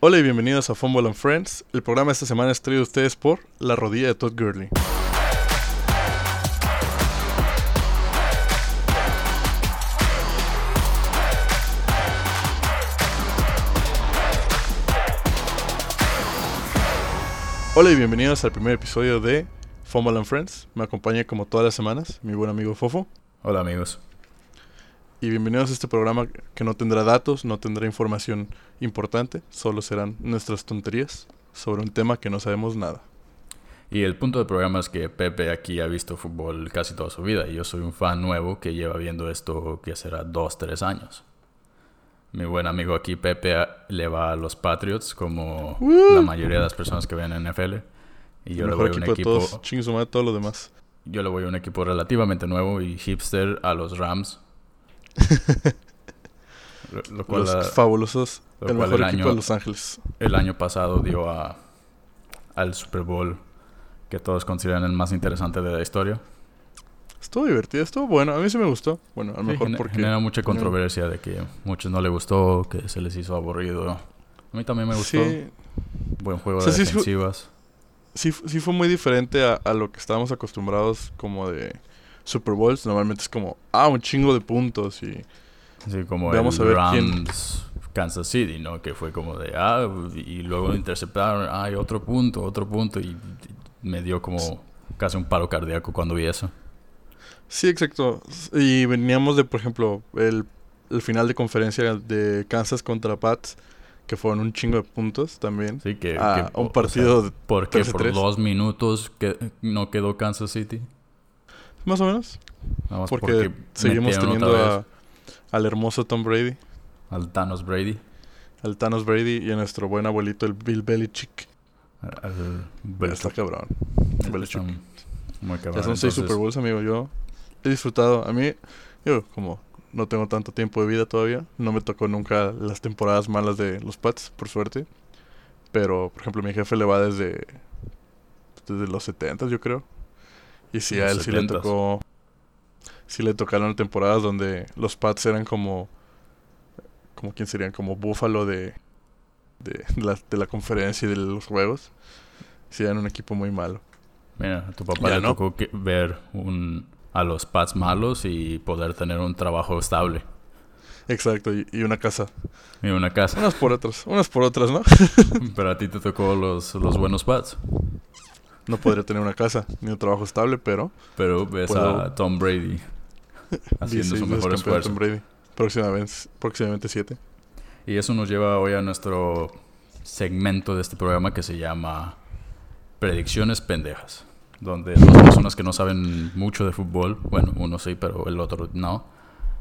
Hola y bienvenidos a Fumble and Friends. El programa de esta semana es traído a ustedes por La Rodilla de Todd Gurley. Hola y bienvenidos al primer episodio de Fumble and Friends. Me acompaña como todas las semanas mi buen amigo Fofo. Hola amigos. Y bienvenidos a este programa que no tendrá datos, no tendrá información importante, solo serán nuestras tonterías sobre un tema que no sabemos nada. Y el punto del programa es que Pepe aquí ha visto fútbol casi toda su vida y yo soy un fan nuevo que lleva viendo esto que será dos, tres años. Mi buen amigo aquí Pepe le va a los Patriots como la mayoría de las personas que ven en NFL. Y yo le voy a un equipo... De todos, los demás. Yo le voy a un equipo relativamente nuevo y hipster a los Rams. Los fabulosos. el mejor equipo de Los Ángeles. El año pasado dio a, al Super Bowl que todos consideran el más interesante de la historia. Estuvo divertido, estuvo bueno. A mí sí me gustó. Bueno, a lo mejor porque... Genera mucha controversia de que a muchos no le gustó, que se les hizo aburrido. A mí también me gustó. Buen juego de defensivas. Sí, sí, fue muy diferente a, a, lo que estábamos acostumbrados como de Super Bowls. Normalmente es como, ah, un chingo de puntos y... Sí, como vamos a ver Rams, Kansas City, ¿no? Que fue como de, ah, y luego interceptaron, ah, hay otro punto, otro punto. Y me dio como casi un paro cardíaco cuando vi eso. Sí, exacto. Y veníamos de, por ejemplo, el, final de conferencia de Kansas contra Pats, que fueron un chingo de puntos también. Sí, que, un partido de Porque por dos minutos que no quedó Kansas City. Más o menos. porque, seguimos teniendo al hermoso Tom Brady. Al Thanos Brady. Al Thanos Brady y a nuestro buen abuelito, el Bill Belichick. Al Está cabrón. Belichick. Muy cabrón. Ya son seis Super Bowls, amigo. Yo he disfrutado. A mí, yo como no tengo tanto tiempo de vida todavía, no me tocó nunca las temporadas malas de los Pats, por suerte. Pero, por ejemplo, mi jefe le va desde, desde los 70, yo creo. Y si a él sí le tocó. Sí le tocaron temporadas donde los Pats eran como. Como quién serían, como Búfalo de. De la, de la conferencia y de los juegos. Sí, eran un equipo muy malo. Mira, a tu papá le tocó ver un, a los Pats malos y poder tener un trabajo estable. Exacto, y, una casa. Y una casa. Unas por otras, unas por otras, ¿no? Pero a ti te tocó los, los buenos Pats. No podría tener una casa ni un trabajo estable, pero... Pero ves a Tom Brady haciendo su mejor esfuerzo. Tom Brady. Próximamente, próximamente siete. Y eso nos lleva hoy a nuestro segmento de este programa que se llama Predicciones Pendejas. Donde dos personas que no saben mucho de fútbol, bueno, uno sí, pero el otro no,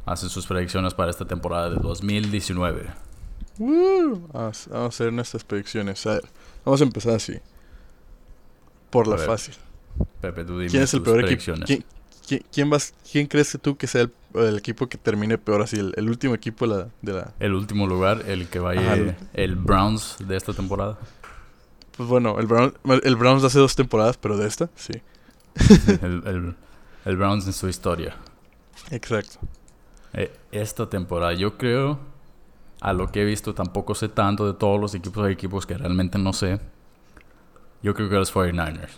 hacen sus predicciones para esta temporada de 2019. Vamos a hacer nuestras predicciones. A ver, vamos a empezar así. Por la fácil. Pepe, tú dime ¿Quién es el peor equipo? ¿Quién, vas, ¿Quién crees tú que sea el, equipo que termine peor así? El, último equipo de la, El último lugar, el que vaya el Browns de esta temporada. Pues bueno, el, Brown, el Browns de hace dos temporadas, pero de esta, sí. el, el, Browns en su historia. Exacto. Eh, esta temporada, yo creo, a lo que he visto, tampoco sé tanto de todos los equipos. Hay equipos que realmente no sé. Yo creo que los 49ers.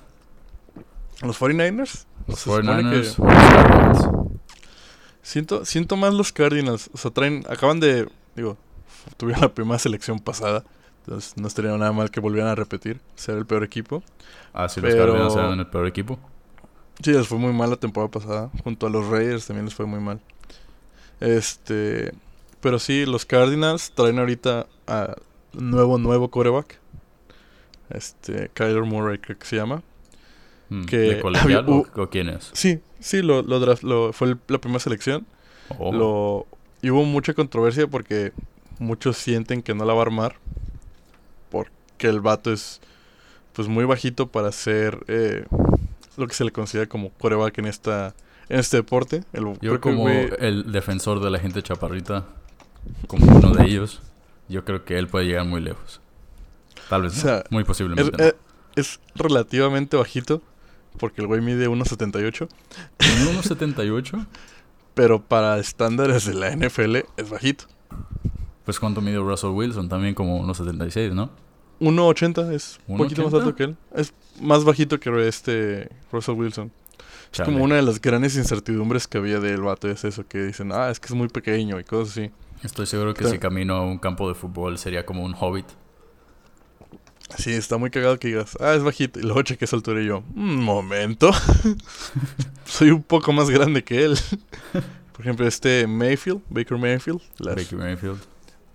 ¿Los 49ers? Los 49ers Siento, siento más los Cardinals. O sea, traen, acaban de, digo, tuvieron la primera selección pasada. Entonces no estaría nada mal que volvieran a repetir, ser el peor equipo. Ah, sí, los Cardinals eran el peor equipo. Sí, les fue muy mal la temporada pasada. Junto a los Raiders también les fue muy mal. Este. Pero sí, los Cardinals traen ahorita a nuevo, nuevo coreback este Kyler Murray creo que se llama. Hmm, que ¿De o, quién es? Sí, sí, lo, lo, fue la primera selección. Oh. Lo, y hubo mucha controversia porque muchos sienten que no la va a armar. Porque el vato es pues muy bajito para ser eh, lo que se le considera como coreback en esta en este deporte. yo como el defensor de la gente chaparrita, como uno de ellos, yo creo que él puede llegar muy lejos. Tal vez, muy posiblemente. Es, relativamente bajito, porque el güey mide 1.78. ¿1.78? Pero para estándares de la NFL es bajito. Pues cuánto mide Russell Wilson, también como 1.76, ¿no? 1.80, es un poquito más alto que él. Es más bajito que este Russell Wilson. Es como una de las grandes incertidumbres que había del vato, es eso, que dicen, ah, es que es muy pequeño y cosas así. Estoy seguro que si camino a un campo de fútbol sería como un hobbit. Sí, está muy cagado que digas, ah, es bajito. Y luego chequé su altura y yo, un momento. Soy un poco más grande que él. Por ejemplo, este Mayfield, Baker Mayfield. Baker Mayfield.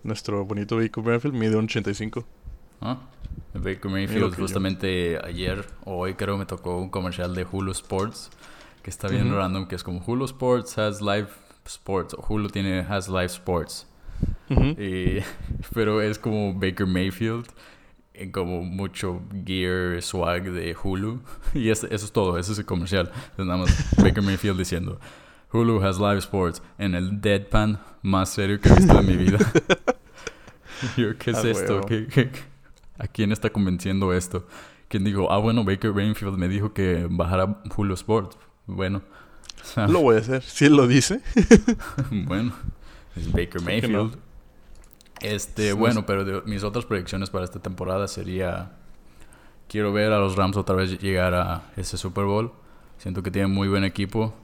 Nuestro bonito Baker Mayfield mide un 85. Ah, Baker Mayfield, justamente ayer o hoy creo me tocó un comercial de Hulu Sports que está bien random, que es como Hulu Sports has live sports, o Hulu tiene has live sports. pero es como Baker Mayfield como mucho gear swag de Hulu y eso, es todo, eso es el comercial. Es nada más Baker Mayfield diciendo Hulu has live sports en el deadpan más serio que he visto en mi vida. Yo, ¿qué es ah, esto? a quién está convenciendo esto? ¿Quién dijo, ah, bueno, Baker Mayfield me dijo que bajara Hulu Sports? Bueno. lo voy a hacer, si él lo dice. bueno, es Baker Mayfield. Este, bueno, pero mis otras predicciones para esta temporada sería... Quiero ver a los Rams otra vez llegar a ese Super Bowl. Siento que tienen muy buen equipo.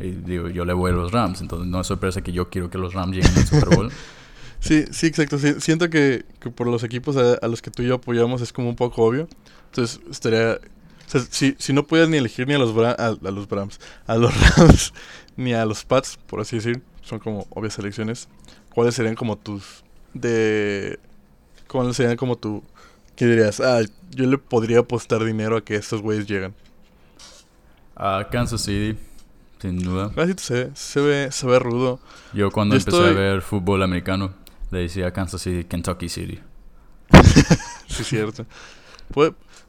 Y digo, yo le voy a los Rams, entonces no es sorpresa que yo quiero que los Rams lleguen al Super Bowl. sí, sí, exacto. siento que, por los equipos a, los que tú y yo apoyamos es como un poco obvio. Entonces, estaría... si, si no puedes ni elegir ni a los, a, los Rams, a los Rams, ni a los Pats, por así decir, son como obvias selecciones, ¿cuáles serían como tus... de... ¿Cuáles serían como tu... ¿Qué dirías? Ah, yo le podría apostar dinero a que estos güeyes lleguen. A Kansas City. Sin duda. Así ah, se, se, ve, se ve rudo. Yo cuando empecé a ver fútbol americano, le decía Kansas City, Kentucky City. sí, cierto.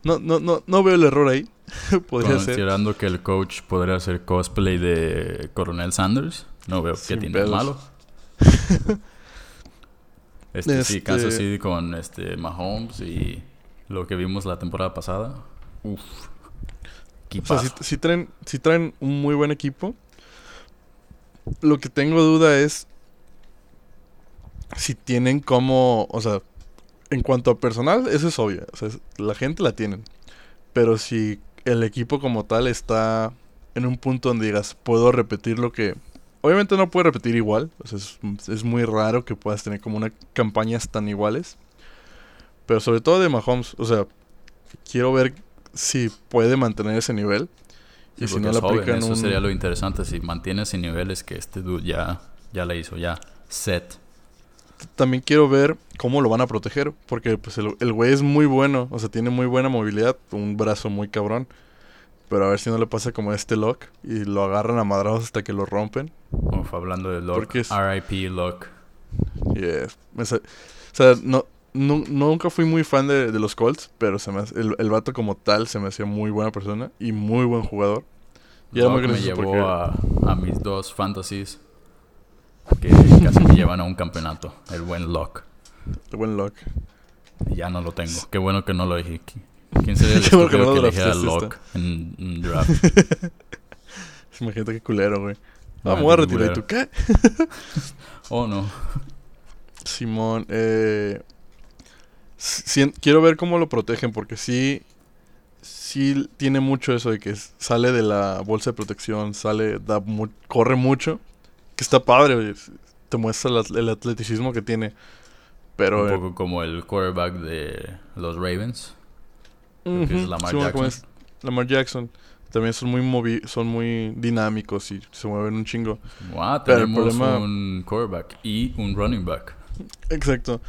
no, no, no, no veo el error ahí. Podría Considerando que el coach podría hacer cosplay de Coronel Sanders, no veo que tiene malo. este, Sí, Kansas este City con este Mahomes y lo que vimos la temporada pasada. Uf. O sea, si, traen, si traen un muy buen equipo. Lo que tengo duda es si tienen como, o sea, en cuanto a personal, eso es obvio. O sea, la gente la tienen. Pero si el equipo como tal está en un punto donde digas, puedo repetir lo que... Obviamente no puede repetir igual. O sea, es, es, muy raro que puedas tener como una campañas tan iguales. Pero sobre todo de Mahomes. O sea, quiero ver si puede mantener ese nivel. y si no lo Eso sería lo interesante. Si mantiene ese nivel es que este dude ya, ya la hizo, ya. Set. También quiero ver cómo lo van a proteger. Porque pues el, güey es muy bueno. O sea, tiene muy buena movilidad. Un brazo muy cabrón. Pero a ver si no le pasa como este Lock. Y lo agarran a madrados hasta que lo rompen. Uf, hablando de Lock. RIP Lock. Yes. O sea, no, nunca fui muy fan de, los Colts, pero se me el, el, vato como tal se me hacía muy buena persona y muy buen jugador. Y me llevó a, a, mis dos fantasies que casi me llevan a un campeonato. El buen Lock. El buen Lock. Ya no lo tengo. Qué bueno que no lo dije. ¿Quién sería el estúpido que, no que elegía Lock en, en, draft? Imagínate qué culero, güey. Vamos a retirar. ¿Y tú qué? oh, no. Simón, eh quiero ver cómo lo protegen porque sí, sí tiene mucho eso de que sale de la bolsa de protección, sale, da corre mucho, que está padre, te muestra el, atleticismo que tiene. Pero, Un poco como el quarterback de los Ravens. Lamar Jackson. Lamar Jackson. También son muy son muy dinámicos y se mueven un chingo. Wow, tenemos un quarterback y un running back. Exacto.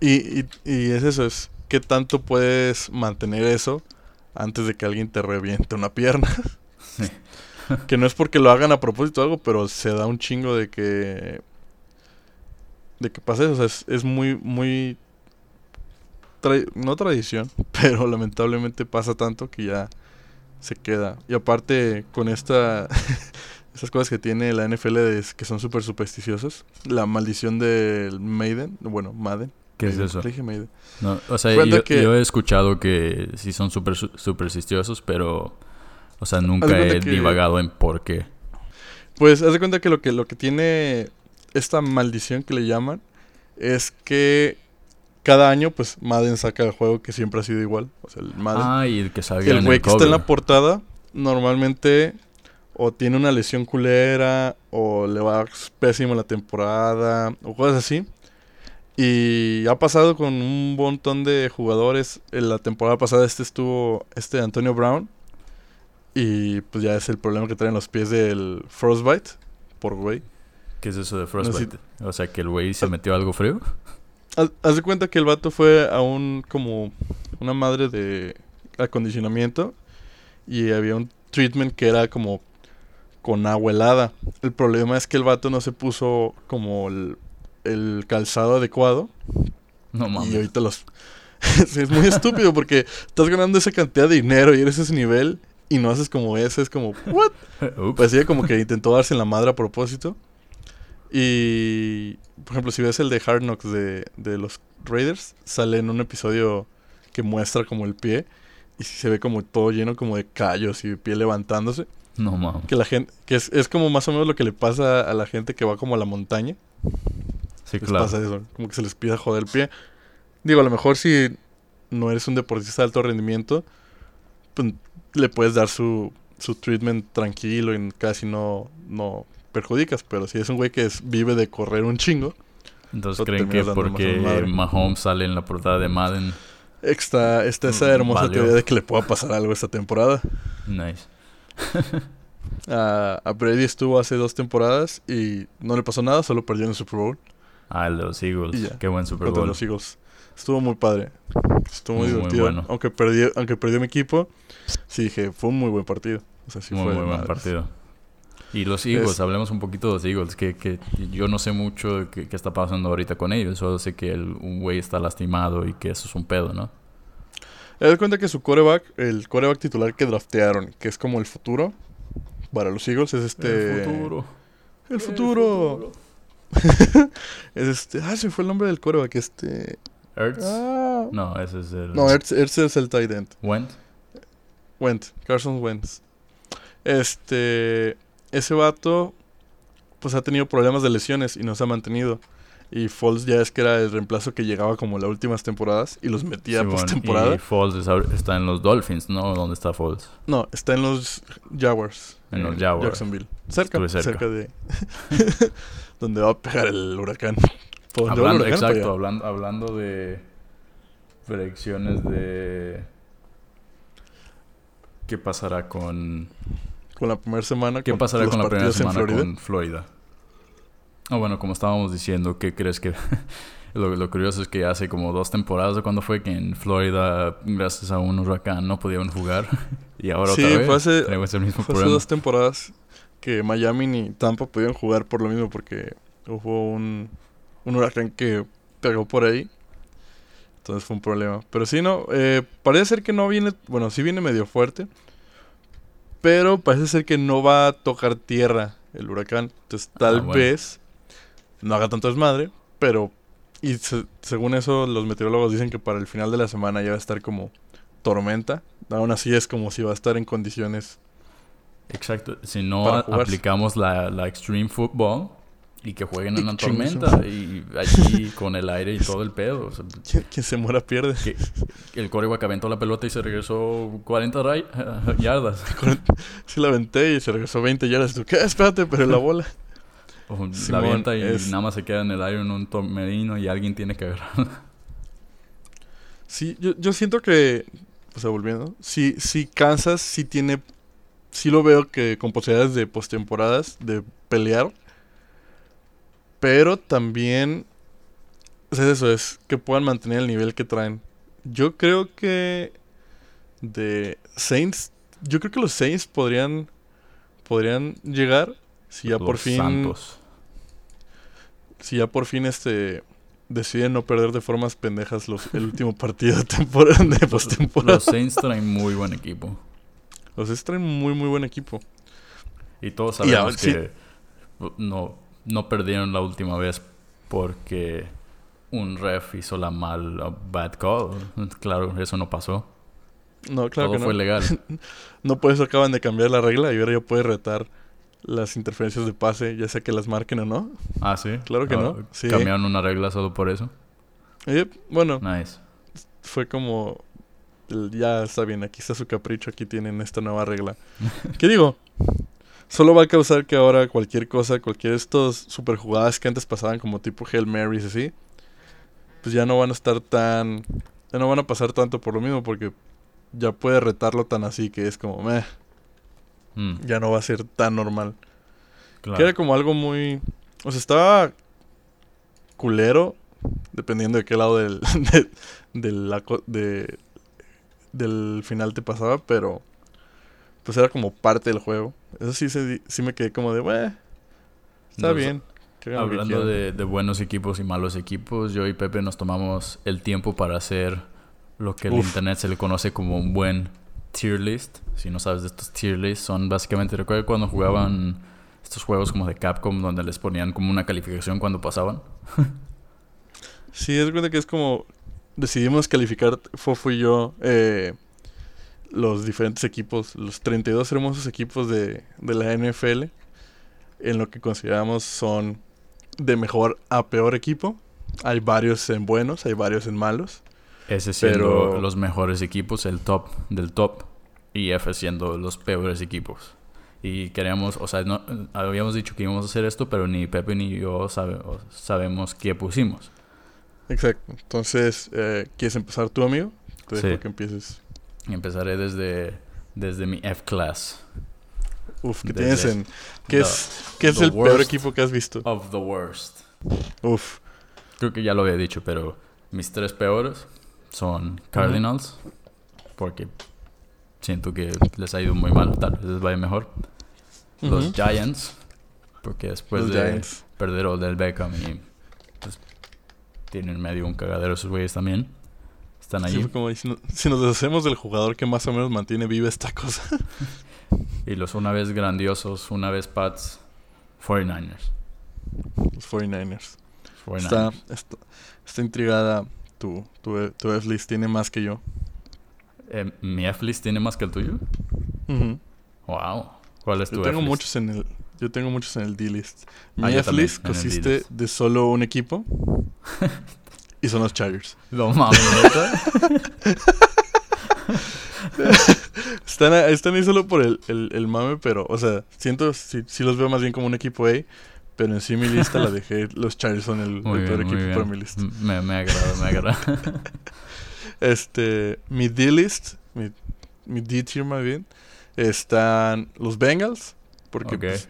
Y, y, es eso, es qué tanto puedes mantener eso antes de que alguien te reviente una pierna. que no es porque lo hagan a propósito o algo, pero se da un chingo de que... De que pase eso, o sea, es, es muy, muy... no tradición, pero lamentablemente pasa tanto que ya se queda. Y aparte, con esta... esas cosas que tiene la NFL de, que son súper supersticiosas. La maldición del Maiden, bueno, Madden. ¿Qué es eso? No, o sea, yo, he escuchado que sí son súper supersticiosos, pero... O sea, nunca he divagado en por qué. Pues, haz de cuenta que lo que, lo que tiene esta maldición que le llaman es que cada año, pues Madden saca el juego que siempre ha sido igual. O sea, el Madden. Ah, y el que salga El güey que está en la portada, normalmente o tiene una lesión culera, o le va pésimo la temporada, o cosas así. Y ha pasado con un montón de jugadores. En la temporada pasada este estuvo este Antonio Brown. Y pues ya es el problema que traen los pies del Frostbite, por güey. ¿Qué es eso de Frostbite? O sea, que el güey se metió algo frío. Haz, de cuenta que el vato fue a un como una madre de acondicionamiento y había un treatment que era como con agua helada. El problema es que el vato no se puso como el, calzado adecuado. No mames. Y ahorita los... es muy estúpido porque estás ganando esa cantidad de dinero y eres ese nivel y no haces como ese. Es como, ¿what? Parecía como que intentó darse en la madre a propósito. Y, por ejemplo, si ves el de Hard Knocks de, de los Raiders, sale en un episodio que muestra como el pie y se ve como todo lleno como de callos y pie levantándose. No mames. Que la gente, que es, es, como más o menos lo que le pasa a la gente que va como a la montaña. Sí, les pasa eso, como que se les pide joder el pie. Digo, a lo mejor si no eres un deportista de alto rendimiento, pues le puedes dar su, su treatment tranquilo y casi no, no perjudicas, pero si es un güey que vive de correr un chingo. Entonces creen que porque Mahomes sale en la portada de Madden. Está, está esa hermosa teoría de que le pueda pasar algo esta temporada. Nice. a, Brady estuvo hace dos temporadas y no le pasó nada, solo perdió en el Super Bowl. Ah, el de los Eagles. Qué buen Super Bowl. los Eagles. Estuvo muy padre. Estuvo muy, divertido. Aunque perdió, aunque perdió mi equipo, sí dije, fue un muy buen partido. O sea, sí muy, fue muy buen partido. Y los Eagles, hablemos un poquito de los Eagles, que, que yo no sé mucho qué, está pasando ahorita con ellos, solo sé que el, un güey está lastimado y que eso es un pedo, ¿no? Te das cuenta que su coreback, el coreback titular que draftearon, que es como el futuro para los Eagles, es este... El futuro. El futuro. es este... Ah, se fue el nombre del coreback, este... Ertz. Ah. No, ese es el... No, Ertz, es el tight end. Went. Went, Carson Wentz. Este ese vato pues ha tenido problemas de lesiones y no se ha mantenido. Y Falls ya es que era el reemplazo que llegaba como las últimas temporadas y los metía sí, temporada. Y Falls está en los Dolphins, ¿no? ¿Dónde está Falls? No, está en los Jaguars. En, los Jaguars. Jacksonville. Cerca, cerca. de... donde va a pegar el huracán. Hablando, exacto, hablando, hablando de predicciones de... ¿Qué pasará con con la primera semana. ¿Qué pasará con la primera semana con Florida? Ah, bueno, como estábamos diciendo, ¿qué crees que...? lo, curioso es que hace como dos temporadas de cuando fue que en Florida, gracias a un huracán, no podían jugar. y ahora sí, otra vez fue hace, mismo fue hace dos temporadas que Miami ni Tampa pudieron jugar por lo mismo porque hubo un, un huracán que pegó por ahí. Entonces fue un problema. Pero sí, no, eh, parece ser que no viene, bueno, sí viene medio fuerte. Pero parece ser que no va a tocar tierra el huracán. Entonces tal ah, vez no haga tanto desmadre. Pero, y según eso, los meteorólogos dicen que para el final de la semana ya va a estar como tormenta. Aún así es como si va a estar en condiciones. Exacto. Si no aplicamos la, la Extreme Football, y que jueguen en una tormenta y allí con el aire y todo el pedo. quien, se muera pierde. Que, el coreback aventó la pelota y se regresó 40 yardas. Sí, la aventé y se regresó 20 yardas. ¿Tú qué? Espérate, pero la bola. la avienta y nada más se queda en el aire en un tormedino y alguien tiene que agarrarla. Sí, yo, yo siento que, o sea, volviendo, si, si Kansas sí tiene, sí lo veo que con posibilidades de postemporadas, de pelear, pero también es eso, es que puedan mantener el nivel que traen. Yo creo que de Saints, yo creo que los Saints podrían podrían llegar si ya por fin Santos. si ya por fin este deciden no perder de formas pendejas los, el último partido de temporada de postemporada. Los Saints traen muy buen equipo. Los Saints traen muy muy buen equipo. Y todos sabemos que no no perdieron la última vez porque un ref hizo la mal bad call. Claro, eso no pasó. No, claro Todo que fue no. legal. no por eso acaban de cambiar la regla y ahora ya puede retar las interferencias de pase, ya sea que las marquen o no. Ah, sí. Claro que no. Sí. ¿Cambiaron una regla solo por eso? Eh, bueno. Nice. Fue como ya está bien, aquí está su capricho, aquí tienen esta nueva regla. ¿Qué digo? Solo va a causar que ahora cualquier cosa, cualquier de estos super jugadas que antes pasaban como tipo Hail Marys así, pues ya no van a estar tan... Ya no van a pasar tanto por lo mismo porque ya puede retarlo tan así que es como, meh. Mm. Ya no va a ser tan normal. Que era como algo muy... O sea, estaba culero, dependiendo de qué lado del, de, la, de, del final te pasaba, pero pues era como parte del juego. Eso sí, sí me quedé como de, bueno, está bien. Hablando de, buenos equipos y malos equipos, yo y Pepe nos tomamos el tiempo para hacer lo que en internet se le conoce como un buen tier list. Si no sabes de estos tier lists, son básicamente, recuerda cuando jugaban estos juegos como de Capcom donde les ponían como una calificación cuando pasaban. sí, es cuenta que es como decidimos calificar, Fofo y yo, eh, los diferentes equipos, los 32 hermosos equipos de, la NFL, en lo que consideramos son de mejor a peor equipo. Hay varios en buenos, hay varios en malos. Ese siendo los mejores equipos, el top del top, y F siendo los peores equipos. Y queríamos, o sea, no, habíamos dicho que íbamos a hacer esto, pero ni Pepe ni yo sabemos qué pusimos. Exacto. Entonces, eh, ¿quieres empezar tú, amigo? Te dejo que empieces. Empezaré desde, desde mi F-Class. Uf, ¿qué tienes en...? ¿Qué es, ¿qué es el peor equipo que has visto? Of the worst. Uf. Creo que ya lo había dicho, pero mis tres peores son Cardinals. Porque siento que les ha ido muy mal. Tal vez les vaya mejor. Los Giants. Porque después de perder o del Beckham y tienen medio un cagadero esos güeyes también. Están ahí. como si, nos deshacemos del jugador que más o menos mantiene viva esta cosa. y los una vez grandiosos, una vez Pats, 49ers. Los 49ers. Está, está, intrigada. Tu, tu, F-list tiene más que yo. Eh, ¿Mi F-list tiene más que el tuyo? Wow. ¿Cuál es tu Yo tengo muchos en el yo tengo muchos en el D-list. Mi ah, F-list consiste de solo un equipo. y son los Chargers. Lo mames, están, están ahí solo por el, el, mame, pero, o sea, siento, sí, los veo más bien como un equipo A. Pero en sí mi lista la dejé, los Chargers son el, peor equipo para mi lista. Me, me agrada, me agrada. este, mi D-list, mi, mi D-tier más bien, están los Bengals. Porque pues,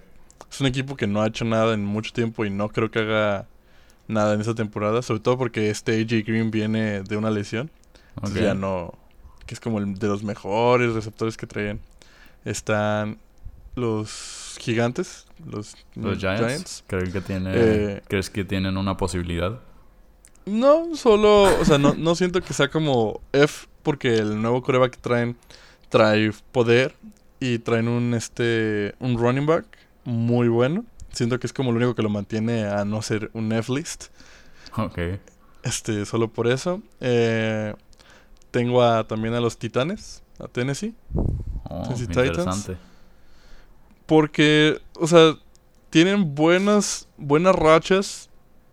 es un equipo que no ha hecho nada en mucho tiempo y no creo que haga nada en esta temporada. Sobre todo porque este AJ Green viene de una lesión. Ya no. Que es como el de los mejores receptores que traen. Están los gigantes, los, Giants. que tiene, eh, ¿Crees que tienen una posibilidad? No, solo, o sea, no, no siento que sea como F, porque el nuevo coreback que traen trae poder y traen un este un running back muy bueno. Siento que es como lo único que lo mantiene a no ser un F-list. Ok. Este, solo por eso. Eh, tengo a, también a los Titanes, a Tennessee. Oh, interesante. Porque, o sea, tienen buenas, buenas rachas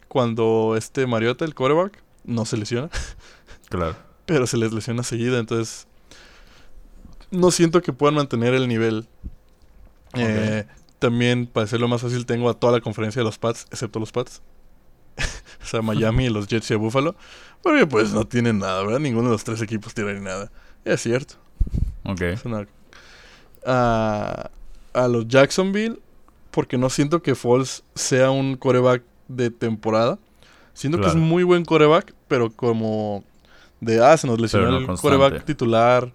cuando este Mariota, el quarterback, no se lesiona. Claro. Pero se les lesiona seguida, entonces no siento que puedan mantener el nivel. Eh, también, para hacerlo más fácil, tengo a toda la conferencia de los Pats, excepto los Pats. o sea, Miami, los Jets y a Buffalo. Porque pues no tienen nada, ¿verdad? Ninguno de los tres equipos tiene nada. Es cierto. Ok. a los Jacksonville, porque no siento que Falls sea un coreback de temporada. Siento que es muy buen coreback, pero como de, ah, se nos lesionó el coreback titular.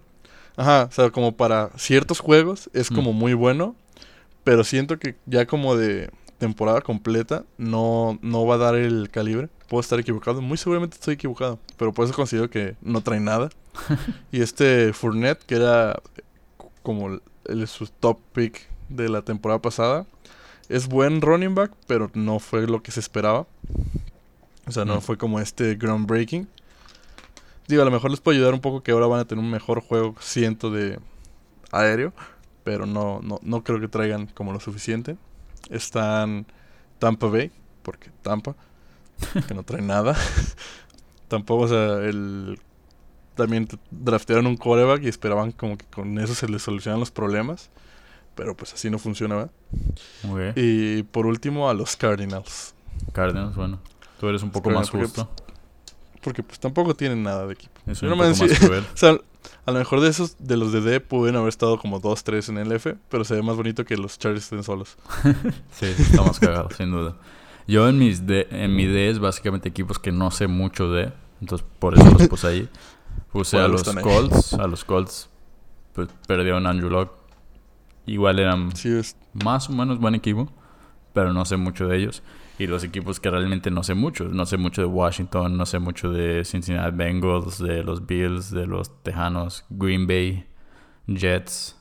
Ajá, o sea, como para ciertos juegos es mm. como muy bueno, pero siento que ya como de temporada completa no, no va a dar el calibre. Puedo estar equivocado. Muy seguramente estoy equivocado. Pero por eso considero que no trae nada. y este Fournette, que era como el, su top pick de la temporada pasada, es buen running back, pero no fue lo que se esperaba. O sea, no mm. fue como este groundbreaking. Digo, a lo mejor les puede ayudar un poco que ahora van a tener un mejor juego, siento, de aéreo. Pero no, no, no creo que traigan como lo suficiente. Están Tampa Bay, porque Tampa, que no trae nada. Tampoco, o sea, el también draftearon un coreback y esperaban como que con eso se les solucionan los problemas. Pero pues así no funciona, Y por último a los Cardinals. Cardinals, bueno. Tú eres un poco más justo. Porque, pues tampoco tienen nada de equipo. o sea, a lo mejor de esos, de los de D, pueden haber estado como 2-3 en el F, pero se ve más bonito que los Chargers estén solos. sí, está más cagado, sin duda. Yo en, mis D, en mi D es básicamente equipos que no sé mucho de, entonces por eso los puse ahí. Puse a los Colts, a los Colts pues perdieron Andrew Locke. Igual eran más o menos buen equipo, pero no sé mucho de ellos. Y los equipos que realmente no sé mucho. No sé mucho de Washington, no sé mucho de Cincinnati Bengals, de los Bills, de los Tejanos, Green Bay, Jets,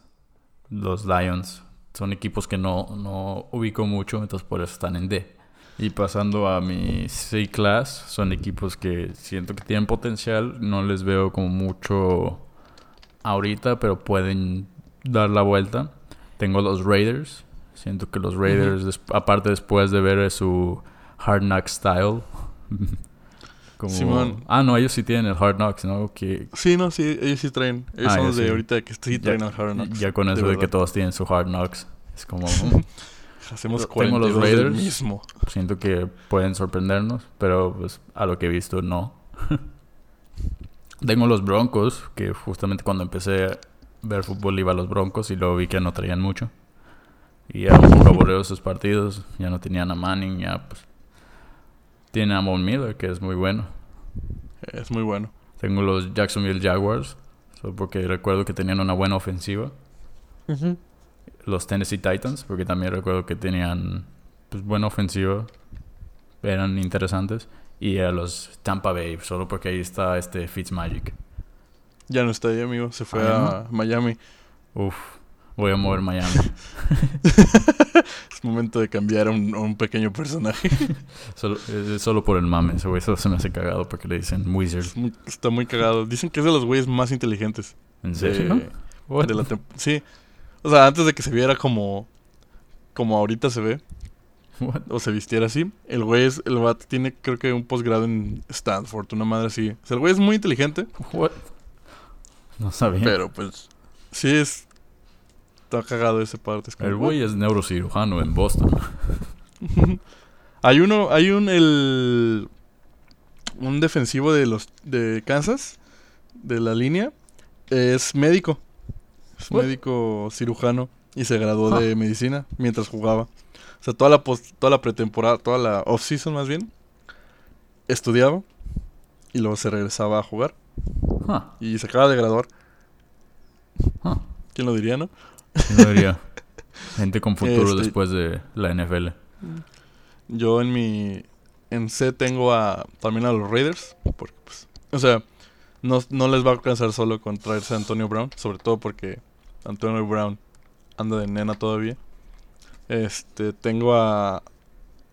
los Lions. Son equipos que no, no ubico mucho, entonces por eso están en D. Y pasando a mi C-Class, son equipos que siento que tienen potencial. No les veo como mucho ahorita, pero pueden dar la vuelta. Tengo los Raiders. Siento que los Raiders, aparte después de ver su Hard Knock Style. como... Ah, no, ellos sí tienen el Hard Knocks, ¿no? Que... Sí, no, sí, ellos sí traen. Ellos ah, son de ahorita que sí traen el Hard Knocks. Ya con eso de, que todos tienen su Hard Knocks. Es como... Hacemos Tengo los Raiders. Mismo. Siento que pueden sorprendernos, pero pues a lo que he visto no. Tengo los Broncos, que justamente cuando empecé a ver fútbol iba a los Broncos y luego vi que no traían mucho. Y ya un poco aburridos sus partidos. Ya no tenían a Manning, ya pues. Tiene a Von Miller, que es muy bueno. Es muy bueno. Tengo los Jacksonville Jaguars, porque recuerdo que tenían una buena ofensiva los Tennessee Titans, porque también recuerdo que tenían pues, buena ofensiva, eran interesantes. Y a los Tampa Bay, solo porque ahí está este Fitzmagic. Ya no está ahí, amigo. Se fue ah, a Miami. Uf, voy a mover Miami. es momento de cambiar a un, pequeño personaje. solo, solo por el mame. Ese güey se me hace cagado porque le dicen Wizard. está muy cagado. Dicen que es de los güeyes más inteligentes. ¿En serio? sí. O sea, antes de que se viera como. Como ahorita se ve. O se vistiera así. El güey es. El vato tiene, creo que, un posgrado en Stanford, una madre así. O sea, el güey es muy inteligente. What? No sabía. Pero pues. Sí es. Está cagado ese parte. el güey es neurocirujano en Boston. hay uno. Hay un. El. Un defensivo de los. De Kansas. De la línea. Es médico. Es médico cirujano y se graduó de medicina mientras jugaba. O sea, toda la, toda la pretemporada, toda la off-season más bien, estudiaba y luego se regresaba a jugar. Y se acaba de graduar. ¿Quién lo diría, no? ¿Quién lo diría? Gente con futuro este, después de la NFL. Yo en mi... En C tengo a, también a los Raiders. Porque, pues, o sea, no, no les va a alcanzar solo con traerse a Antonio Brown. Sobre todo porque Antonio Brown anda de nena todavía. Este, tengo a,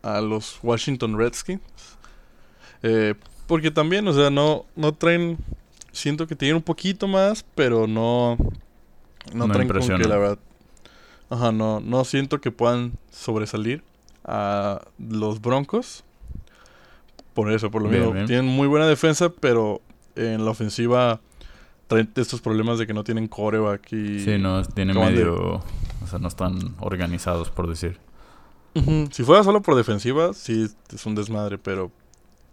a los Washington Redskins. Eh, porque también, o sea, no, no traen. Siento que tienen un poquito más, pero no. No, traen como que la verdad. Ajá, no, no siento que puedan sobresalir a los Broncos. Por eso, por lo menos. Tienen muy buena defensa, pero en la ofensiva traen estos problemas de que no tienen coreback y... Sí, no, tienen medio... O sea, no están organizados, por decir. Si fuera solo por defensiva, sí, es un desmadre, pero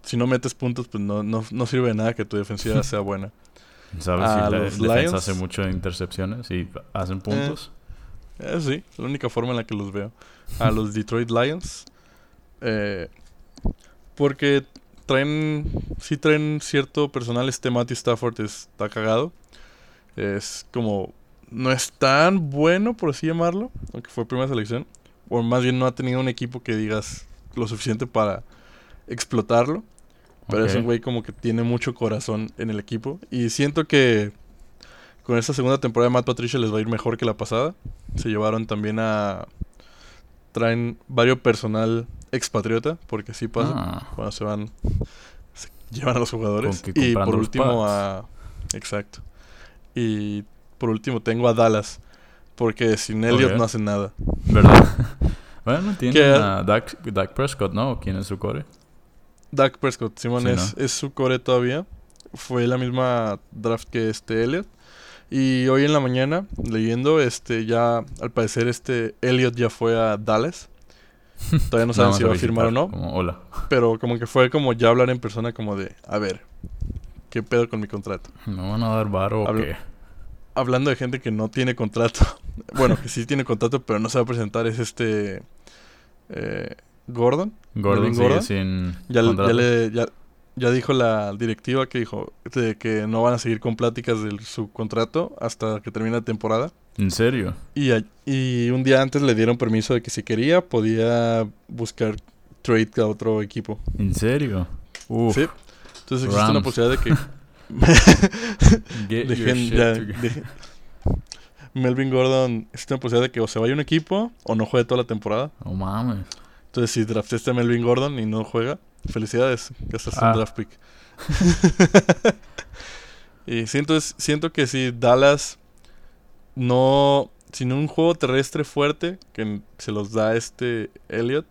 si no metes puntos, pues no, no, no sirve de nada que tu defensiva sea buena. ¿Sabes si la defensa hace mucho intercepciones y hacen puntos? Eh, sí, es la única forma en la que los veo. A los Detroit Lions. Eh, porque traen, sí traen cierto personal. Este Matthew Stafford está cagado. Es como, no es tan bueno, por así llamarlo, aunque fue primera selección. O más bien no ha tenido un equipo que digas lo suficiente para explotarlo. Pero es un güey como que tiene mucho corazón en el equipo. Y siento que con esta segunda temporada de Matt Patricia les va a ir mejor que la pasada. Se llevaron también a... Traen varios personal expatriota, porque así pasa ah. cuando se van, se llevan a los jugadores. Y por último a... Exacto. Y por último tengo a Dallas. Porque sin Elliot no hacen nada. ¿Verdad? bueno, tiene a Dak, Prescott, ¿no? ¿Quién es su core? Dak Prescott, Simón es, es su core todavía. Fue la misma draft que este Elliot. Y hoy en la mañana, leyendo, este ya, al parecer, este Elliot ya fue a Dallas. Todavía no saben si va a firmar o no. hola. Pero como que fue como ya hablar en persona como de, a ver, ¿qué pedo con mi contrato? ¿Me van a dar varo o qué? Hablando de gente que no tiene contrato. bueno, que sí tiene contrato, pero no se va a presentar. Es este... Eh, Gordon. Gordon, Gordon. sin ya, ya, le, ya, ya dijo la directiva que dijo de que no van a seguir con pláticas de su contrato hasta que termine la temporada. ¿En serio? Y, y un día antes le dieron permiso de que si quería podía buscar trade a otro equipo. ¿En serio? Uf. Sí. Entonces existe una posibilidad de que... Melvin Gordon existe una posibilidad de que o se vaya un equipo o no juegue toda la temporada. No mames. Entonces si draftaste a Melvin Gordon y no juega, Felicidades, en ah. draft pick. y siento, siento que si Dallas no. Sin un juego terrestre fuerte que se los da este Elliot,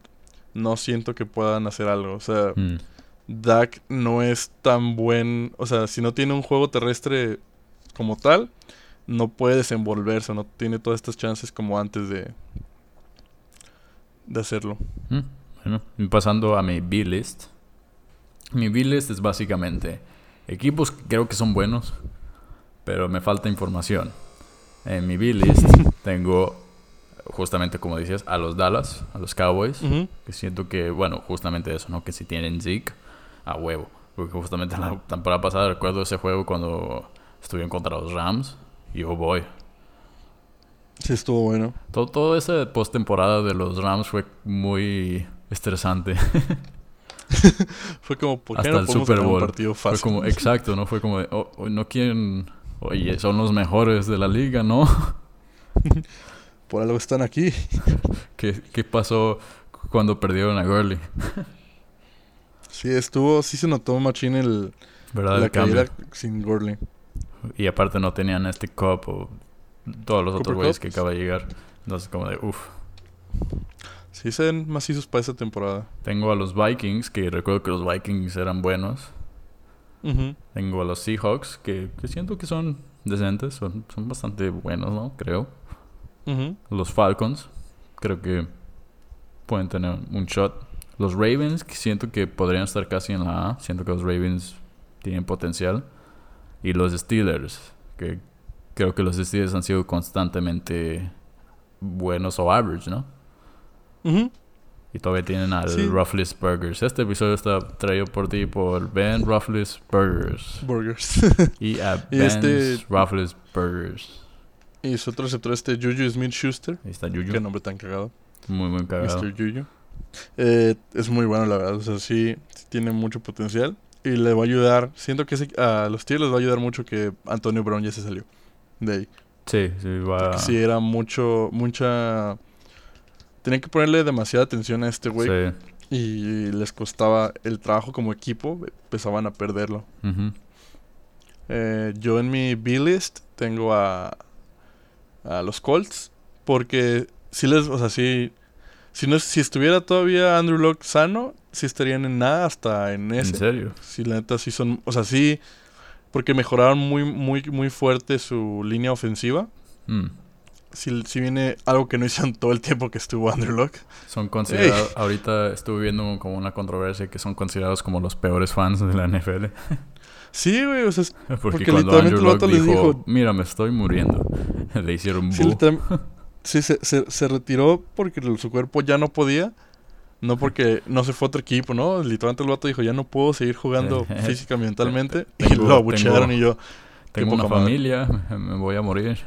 no siento que puedan hacer algo. O sea, mm. Dak no es tan buen. O sea, si no tiene un juego terrestre como tal, no puede desenvolverse, no tiene todas estas chances como antes de, de hacerlo. Mm. Bueno, pasando a mi B-list. Mi B-list es básicamente equipos que creo que son buenos, pero me falta información. En mi B-list tengo, justamente como decías, a los Dallas, a los Cowboys, que siento que, bueno, justamente eso, ¿no? Que si tienen Zeke, a huevo. Porque justamente la temporada pasada recuerdo ese juego cuando estuvieron contra los Rams y oh boy. Sí, estuvo bueno. Todo, todo esa postemporada de los Rams fue muy estresante. fue como, ¿por qué Hasta el Super Bowl. Un partido fácil? Fue como, exacto, ¿no? Fue como, oh, oh, no quieren, oye, son los mejores de la liga, ¿no? Por algo están aquí. ¿Qué, ¿Qué pasó cuando perdieron a Gurley? sí, estuvo, sí se notó machín el, ¿verdad? la caída sin Gurley. Y aparte no tenían este Cup o todos los otros güeyes que acaba de llegar. Entonces como de, uff. Sí, se ven macizos para esta temporada. Tengo a los Vikings, que recuerdo que los Vikings eran buenos. Tengo a los Seahawks, que, siento que son decentes, son, son bastante buenos, ¿no? Creo. Los Falcons, creo que pueden tener un shot. Los Ravens, que siento que podrían estar casi en la A. Siento que los Ravens tienen potencial. Y los Steelers, que creo que los Steelers han sido constantemente buenos o average, ¿no? Y todavía tienen al sí. Burgers. Este episodio está traído por ti por Ben Ruffles Burgers. Burgers. y a Ben este... Ruffles Burgers. Y su otro receptor, este Juju Smith Schuster. Ahí está Juju. Qué nombre tan cagado. Muy, muy cagado. Mr. Juju. Eh, es muy bueno, la verdad. O sea, sí, tiene mucho potencial. Y le va a ayudar. Siento que a los tíos les va a ayudar mucho que Antonio Brown ya se salió de ahí. Sí, sí, va. Sí, era mucho, mucha tenían que ponerle demasiada atención a este güey. Sí. Y les costaba el trabajo como equipo, empezaban a perderlo. eh, yo en mi B-list tengo a, a los Colts, porque si les, o sea, si, si, no, si estuviera todavía Andrew Locke sano, sí estarían en nada hasta en ese. ¿En serio? Sí, la neta sí son, o sea, sí, porque mejoraron muy, muy, muy fuerte su línea ofensiva. Mm si, si viene algo que no hicieron todo el tiempo que estuvo Andrew Locke. Son considerados, ahorita estuve viendo como una controversia que son considerados como los peores fans de la NFL. Sí, güey, o sea, porque, cuando Andrew Locke dijo, dijo, mira, me estoy muriendo, le hicieron sí, sí se, se, se, retiró porque su cuerpo ya no podía, no porque no se fue a otro equipo, ¿no? Literalmente el vato dijo, ya no puedo seguir jugando física, mentalmente, y lo abuchearon y yo... Tengo una familia, me voy a morir.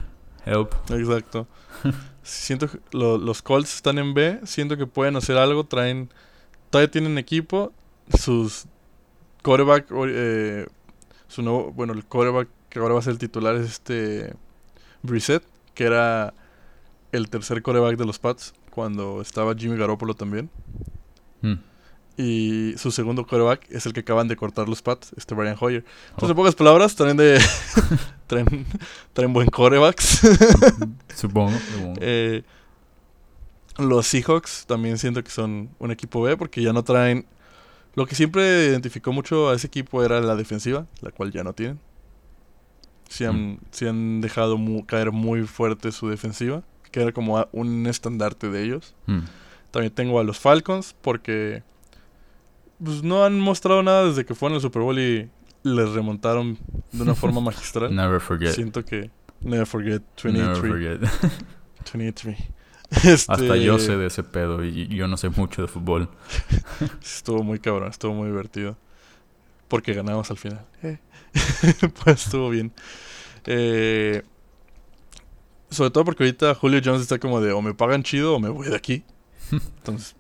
Help. Exacto. siento que los Colts están en B, siento que pueden hacer algo, traen... Todavía tienen equipo, sus coreback, eh, su nuevo, bueno, el coreback que ahora va a ser el titular es este Brissett, que era el tercer coreback de los Pats cuando estaba Jimmy Garoppolo también. Hmm. Y su segundo coreback es el que acaban de cortar los Pats, este Brian Hoyer. Entonces, en oh. pocas palabras, también de traen, traen buen corebacks. supongo. Eh, los Seahawks también siento que son un equipo B porque ya no traen... Lo que siempre identificó mucho a ese equipo era la defensiva, la cual ya no tienen. Se han, mm. han dejado caer muy fuerte su defensiva, que era como un estandarte de ellos. Mm. También tengo a los Falcons porque pues, no han mostrado nada desde que fueron al Super Bowl y les remontaron de una forma magistral. Never forget. Siento que never forget 23. Never forget. 23. Este... Hasta yo sé de ese pedo y yo no sé mucho de fútbol. estuvo muy cabrón, estuvo muy divertido. Porque ganamos al final. Eh. pues estuvo bien. Eh, sobre todo porque ahorita Julio Jones está como de o me pagan chido o me voy de aquí. Entonces,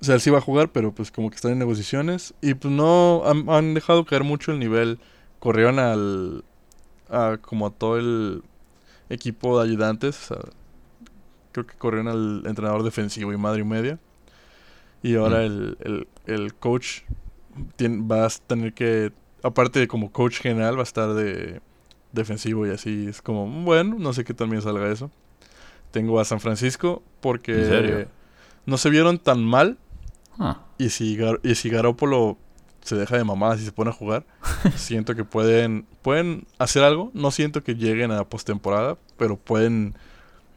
o sea, él sí va a jugar, pero pues como que están en negociaciones. Y pues no, han, dejado caer mucho el nivel. Corrieron al, a, como a todo el equipo de ayudantes. creo que corrieron al entrenador defensivo y madre y media. Y ahora el, el, coach va a tener que, aparte de como coach general, va a estar de defensivo y así. Es como, bueno, no sé qué también salga eso. Tengo a San Francisco porque no se vieron tan mal Ah. Y, si y si Garópolo se deja de mamadas y se pone a jugar, siento que pueden, pueden hacer algo. No siento que lleguen a postemporada, pero pueden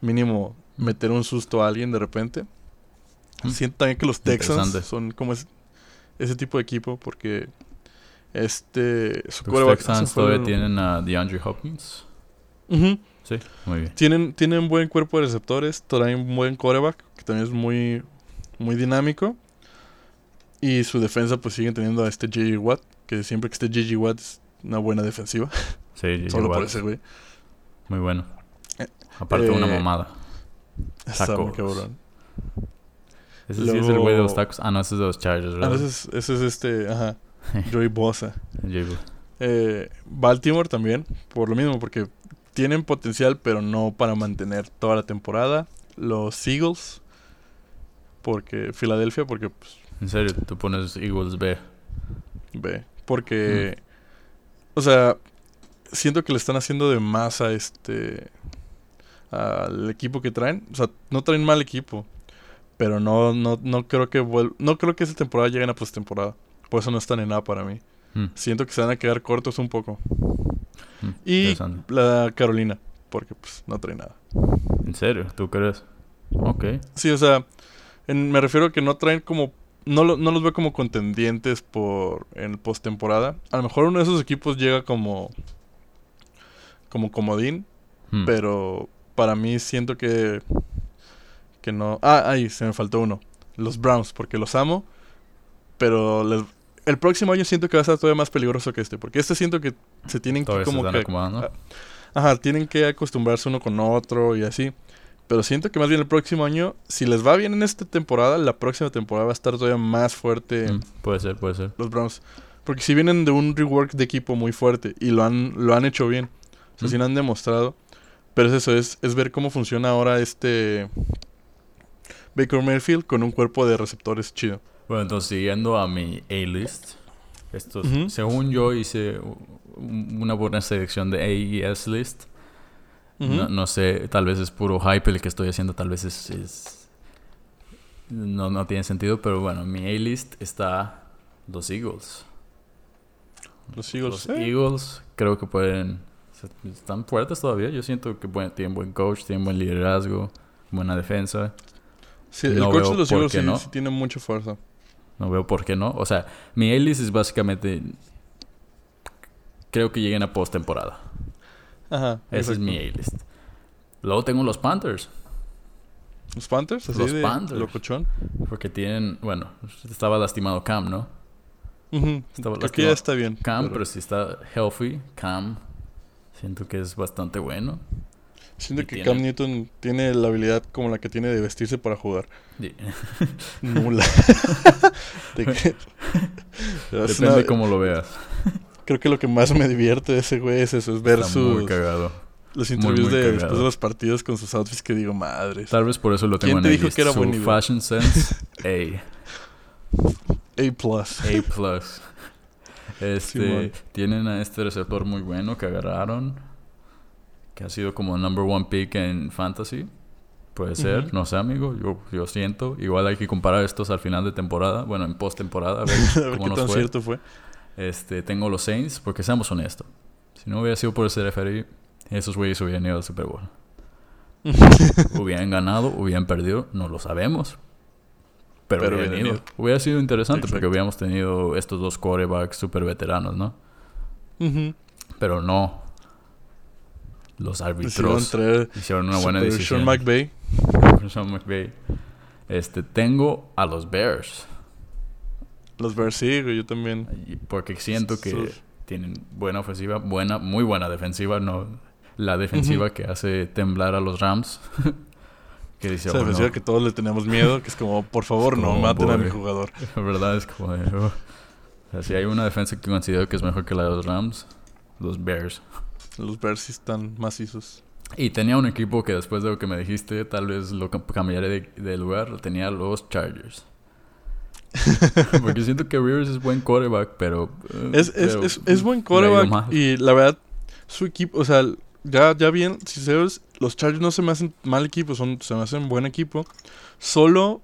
mínimo meter un susto a alguien de repente. Mm. Siento también que los Texans son como ese tipo de equipo porque este los Texans todavía tienen a DeAndre Hopkins. Sí, muy bien. Tienen, tienen un buen cuerpo de receptores, traen un buen coreback, que también es muy, muy dinámico. Y su defensa, pues siguen teniendo a este J.G. Watt, que siempre que esté J.G. Watt es una buena defensiva. Sí, J.G. Solo por ese güey. Muy bueno. Eh, Aparte de una eh, mamada. Cabrón. Ese sí es el güey de los tacos. Ah, no, ese es de los Chargers, ¿verdad? Ah, ese es, ese es este, ajá. Joey Bosa. eh, Baltimore también, por lo mismo, porque tienen potencial, pero no para mantener toda la temporada. Los Eagles, porque Filadelfia, porque pues, en serio, tú pones Eagles B. B. Porque, mm. o sea, siento que le están haciendo de más a este. al equipo que traen. O sea, no traen mal equipo. Pero no, no, no creo que no creo que esta temporada lleguen a postemporada. Por eso no están en nada para mí. Mm. Siento que se van a quedar cortos un poco. Mm, y la Carolina, porque pues no trae nada. ¿En serio? ¿Tú crees? Ok. Sí, o sea, me refiero a que no traen como no, no los veo como contendientes por en postemporada. A lo mejor uno de esos equipos llega como como comodín, hmm. pero para mí siento que que no. Ah, ahí se me faltó uno. Los Browns, porque los amo, pero el próximo año siento que va a ser todavía más peligroso que este, porque este siento que se tienen que como que ajá, tienen que acostumbrarse uno con otro y así. Pero siento que más bien el próximo año, si les va bien en esta temporada, la próxima temporada va a estar todavía más fuerte. Mm, puede ser, puede ser. Los Browns. Porque si vienen de un rework de equipo muy fuerte y lo han, lo han hecho bien. O sea, si no han demostrado. Pero es eso, es, es ver cómo funciona ahora este Baker Mayfield con un cuerpo de receptores chido. Bueno, entonces siguiendo a mi A-list. Esto, según yo hice una buena selección de AES list no, no, sé, tal vez es puro hype el que estoy haciendo, tal vez es... no, no tiene sentido, pero bueno, mi A-list está los Eagles. Los Eagles. Los Eagles creo que pueden... Están fuertes todavía. Yo siento que tienen buen coach, tienen buen liderazgo, buena defensa. Sí, el coach de los Eagles sí, tiene mucha fuerza. No veo por qué no. O sea, mi A-list es básicamente... Creo que lleguen a postemporada. Ajá. Ese es mi A-list. Luego tengo los Panthers. ¿Los Panthers? Así los Panthers. Locochón. Porque tienen, bueno, estaba lastimado Cam, ¿no? estaba Aquí ya está bien. Cam, pero... si está healthy, Cam, siento que es bastante bueno. Siento que Cam Newton tiene la habilidad como la que tiene de vestirse para jugar. Nula. Depende de cómo lo veas. Creo que lo que más me divierte de ese güey es eso, es ver sus... Los interviews de después de los partidos con sus outfits que digo, madre. Tal vez por eso lo tengo ¿Quién te dijo que era Su fashion sense, A. A plus. A plus. Este, tienen a este receptor muy bueno que agarraron, que ha sido como number one pick en fantasy. Puede ser, no sé, amigo. Yo, yo siento. Igual hay que comparar estos al final de temporada. Bueno, en post-temporada. A ver cómo nos fue. cierto fue. Este, tengo los Saints, porque seamos honestos. Si no hubiera sido por ese referee, esos güeyes hubieran ido al Super Bowl. hubieran ganado, hubieran perdido, no lo sabemos. Pero, pero Hubiera sido interesante porque hubiéramos tenido estos dos quarterbacks super veteranos, ¿no? Pero no. Los árbitros hicieron una buena decisión. Sean McVay. Sean McVay. Este, tengo a los Bears. Los Bears sí, yo también. Porque siento que tienen buena ofensiva, buena, muy buena defensiva, no la defensiva que hace temblar a los Rams. que dice, Esa defensiva que todos le tenemos miedo, que es como, por favor, no maten a mi jugador. La verdad es como, oh. si hay una defensa que considero que es mejor que la de los Rams, los Bears. Los Bears sí están macizos. Y tenía un equipo que después de lo que me dijiste, tal vez lo cambiaré de, lugar. Tenía los Chargers. Porque siento que Rivers es buen quarterback, pero... Eh, es, es, es, es, buen quarterback y la verdad, su equipo, o sea, ya, ya bien, si se los Chargers no se me hacen mal equipo, son, se me hacen buen equipo. Solo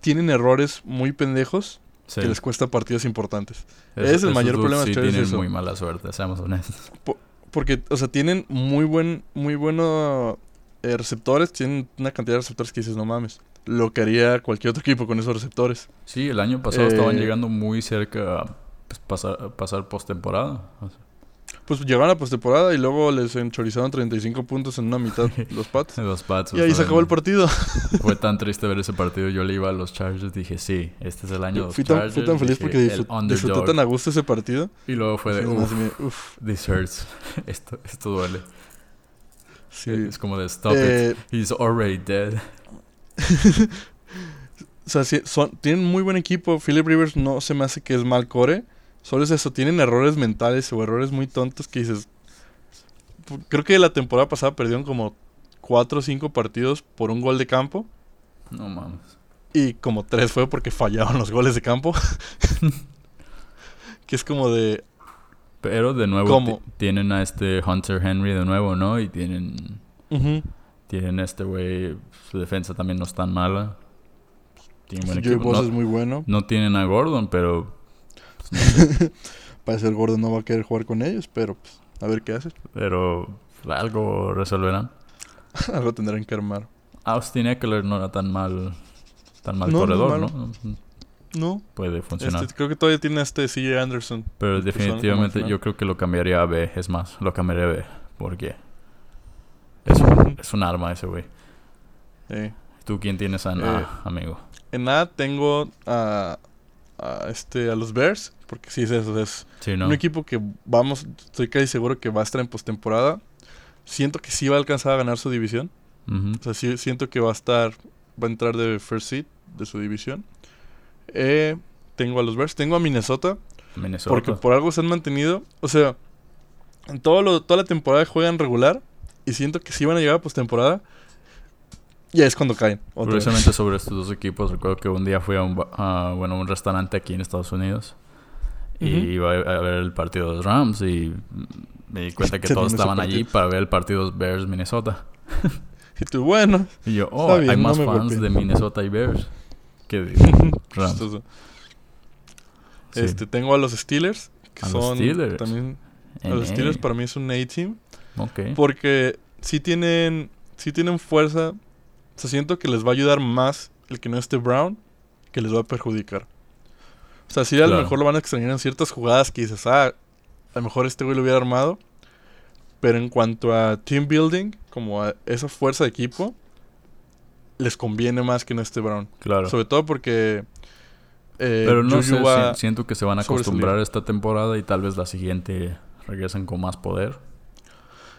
tienen errores muy pendejos que les cuesta partidos importantes. es el mayor problema de Chargers. tienen muy mala suerte, seamos honestos. Porque, o sea, tienen muy buen, muy buenos eh, receptores, tienen una cantidad de receptores que dices, no mames. Lo que haría cualquier otro equipo con esos receptores. Sí, el año pasado estaban eh, llegando muy cerca a pues, pasar, pasar postemporada. O pues llegaron a postemporada y luego les enchorizaron 35 puntos en una mitad los Pats. los Pats. Y ahí se acabó el partido. Fue tan triste ver ese partido. Yo le iba a los Chargers. Dije, sí, este es el año de los fui Chargers. fui tan feliz porque disfruté tan a gusto ese partido. Y luego fue de, uff, this hurts. esto, esto duele. Sí. Es como de, stop it. Eh, He's already dead. o sea, son, tienen muy buen equipo. Philip Rivers no se me hace que es mal core. Solo es eso, tienen errores mentales o errores muy tontos que dices. Creo que la temporada pasada perdieron como 4 o 5 partidos por un gol de campo. No mames. Y como 3 fue porque fallaron los goles de campo. que es como de. Pero de nuevo tienen a este Hunter Henry de nuevo, ¿no? Y tienen. Tienen este güey. Su defensa también no es tan mala. Tienen buen equipo. No, es muy bueno. No tienen a Gordon, pero Parece el gordo no va a querer jugar con ellos, pero pues, a ver qué hace. Pero algo resolverán. algo tendrán que armar. Austin Eckler no era tan mal, tan mal corredor, no, ¿no? Puede funcionar. Este, creo que todavía tiene este CJ Anderson. Pero definitivamente yo creo que lo cambiaría a B. Es más, lo cambiaría a B. Porque es un, es un arma ese güey. ¿Tú quién tienes en A, eh, amigo? En A tengo a a, este, a los Bears, porque sí es eso, es un equipo que vamos, estoy casi seguro que va a estar en postemporada. Siento que sí va a alcanzar a ganar su división. O sea, sí, siento que va a estar, va a entrar de first seed de su división. Eh, tengo a los Bears, tengo a Minnesota, Minnesota. Porque por algo se han mantenido. O sea, en todo lo, toda la temporada juegan regular. Y siento que sí van a llegar a postemporada. Y es cuando caen. Precisamente sobre estos dos equipos, recuerdo que un día fui a un, bueno, un restaurante aquí en Estados Unidos y iba a ver el partido de los Rams y me di cuenta que todos estaban allí para ver el partido de Bears Minnesota. y tú, bueno. Y yo, oh, hay más fans de Minnesota y Bears que de Rams. Este, tengo a los Steelers, que son los Steelers. también... A los Steelers para mí es un A-team. Porque sí tienen, sí tienen fuerza o sea, siento que les va a ayudar más el que no esté Brown que les va a perjudicar. O sea, sí a lo mejor lo van a extrañar en ciertas jugadas que dices, ah, a lo mejor este güey lo hubiera armado. Pero en cuanto a team building, como a esa fuerza de equipo, les conviene más que no esté Brown. Claro. Sobre todo porque. Eh, pero no sé, siento que se van a acostumbrar esta temporada y tal vez la siguiente regresen con más poder.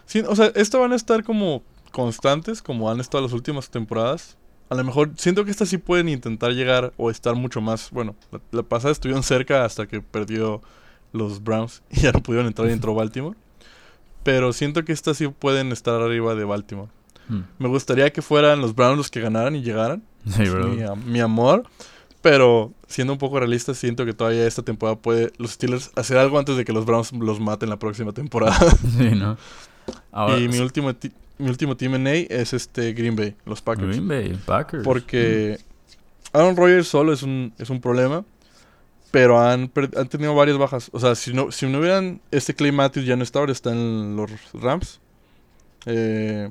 Sí, o sea, esto van a estar como constantes como han estado las últimas temporadas. A lo mejor siento que estas sí pueden intentar llegar o estar mucho más. Bueno, la, pasada estuvieron cerca hasta que perdió los Browns y ya no pudieron entrar y entró Baltimore. Pero siento que estas sí pueden estar arriba de Baltimore. Hmm. Me gustaría que fueran los Browns los que ganaran y llegaran. Sí, bro. Mi, mi, amor. Pero siendo un poco realista, siento que todavía esta temporada puede los Steelers hacer algo antes de que los Browns los maten la próxima temporada. Sí, ¿no? y mi último, mi último team en A es este Green Bay, los Packers. Green Bay, Packers. Porque mm. Aaron Rodgers solo es un, es un problema. Pero han, han tenido varias bajas. O sea, si no, si no hubieran. Este Clay Matthews ya no está, ahora está en los Rams. Eh,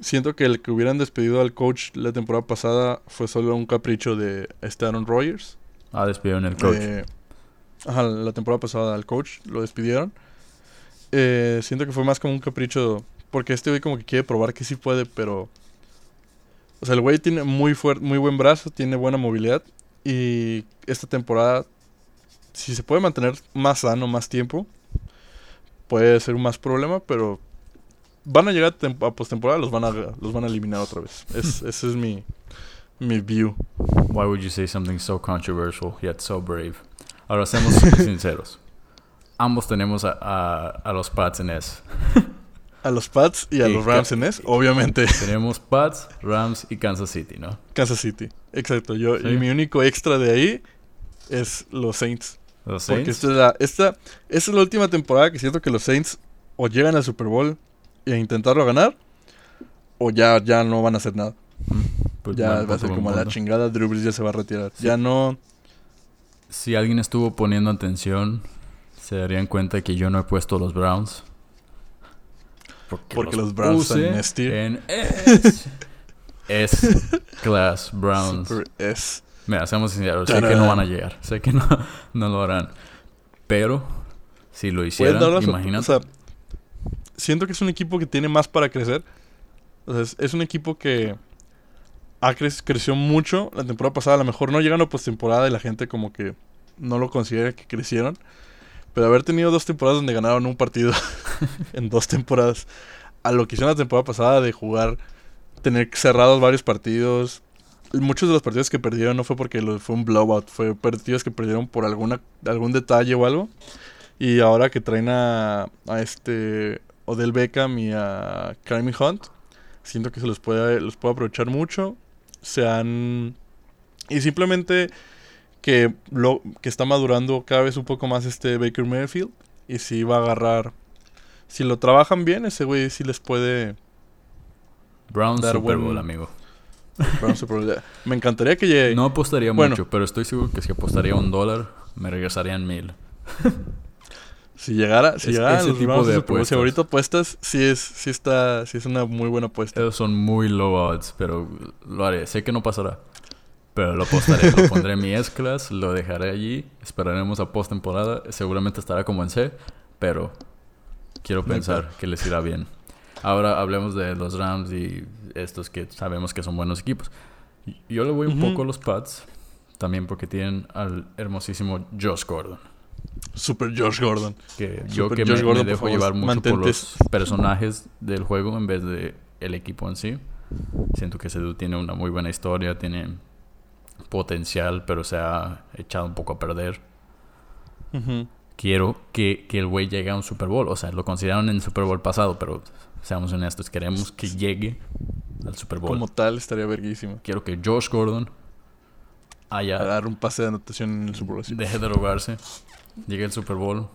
siento que el que hubieran despedido al coach la temporada pasada fue solo un capricho de este Aaron Rodgers. Ah, despidieron el coach. Eh, ajá, la temporada pasada al coach lo despidieron. Eh, siento que fue más como un capricho. Porque este güey como que quiere probar que sí puede, pero. O sea, el güey tiene muy, muy buen brazo, tiene buena movilidad. Y esta temporada, si se puede mantener más sano, más tiempo, puede ser un más problema, pero van a llegar a, postemporada, los van a los van a eliminar otra vez. Es, ese es mi mi view. Why would you say something so controversial yet so brave? Ahora seamos sinceros. Ambos tenemos a, a, los Pats en S. a los Pats y a los Rams en S, obviamente. Tenemos Pats, Rams y Kansas City, ¿no? Kansas City, exacto. Yo, Y mi único extra de ahí es los Saints. Los Saints. Porque esta es, la, esta, es la última temporada que siento que los Saints o llegan al Super Bowl y a intentarlo ganar, o ya, ya no van a hacer nada. Pues ya va a ser como la chingada, Drew Brees ya se va a retirar. Ya no... Si alguien estuvo poniendo atención, se darían cuenta que yo no he puesto los Browns. Porque, los, Browns están en S. S Class Browns. Super S. Mira, seamos sinceros, sé que no van a llegar. Sé que no, no lo harán. Pero, si lo hicieran, imagínate. O sea, siento que es un equipo que tiene más para crecer. O sea, es, es un equipo que ha creció mucho la temporada pasada. A lo mejor no llegan a postemporada y la gente como que no lo considera que crecieron. Pero haber tenido dos temporadas donde ganaron un partido en dos temporadas, a lo que hicieron la temporada pasada de jugar, tener cerrados varios partidos. Muchos de los partidos que perdieron no fue porque fue un blowout, fue partidos que perdieron por alguna, algún detalle o algo. Y ahora que traen a, a este Odell Beckham y a Kareem Hunt, siento que se los puede, los puede aprovechar mucho. Se han. Y simplemente que, lo, que está madurando cada vez un poco más este Baker Mayfield. Y si va a agarrar. Si lo trabajan bien, ese güey sí les puede. Brown Super Bowl, amigo. Brown Super Bowl. Me encantaría que llegue. No apostaría mucho, pero estoy seguro que si apostaría un dólar, me regresarían mil. si llegara, si llegara ese tipo de apuestas. Si ahorita apuestas, sí es, sí está, sí es una muy buena apuesta. Esos son muy low odds, pero lo haré. Sé que no pasará. Pero lo postaré, lo pondré en mi S-Class, lo dejaré allí, esperaremos a post-temporada, seguramente estará como en C, pero quiero pensar que les irá bien. Ahora hablemos de los Rams y estos que sabemos que son buenos equipos. Yo le voy un poco a los Pats, también porque tienen al hermosísimo Josh Gordon. Super Josh Gordon. Que yo que me, dejo llevar mucho por los personajes del juego en vez de el equipo en sí. Siento que ese dude tiene una muy buena historia, tiene potencial, pero se ha echado un poco a perder. Quiero que, el güey llegue a un Super Bowl. O sea, lo consideraron en el Super Bowl pasado, pero seamos honestos, queremos que llegue al Super Bowl. Como tal, estaría verguísimo. Quiero que Josh Gordon haya... A dar un pase de anotación en el Super Bowl. Deje de drogarse, llegue al Super Bowl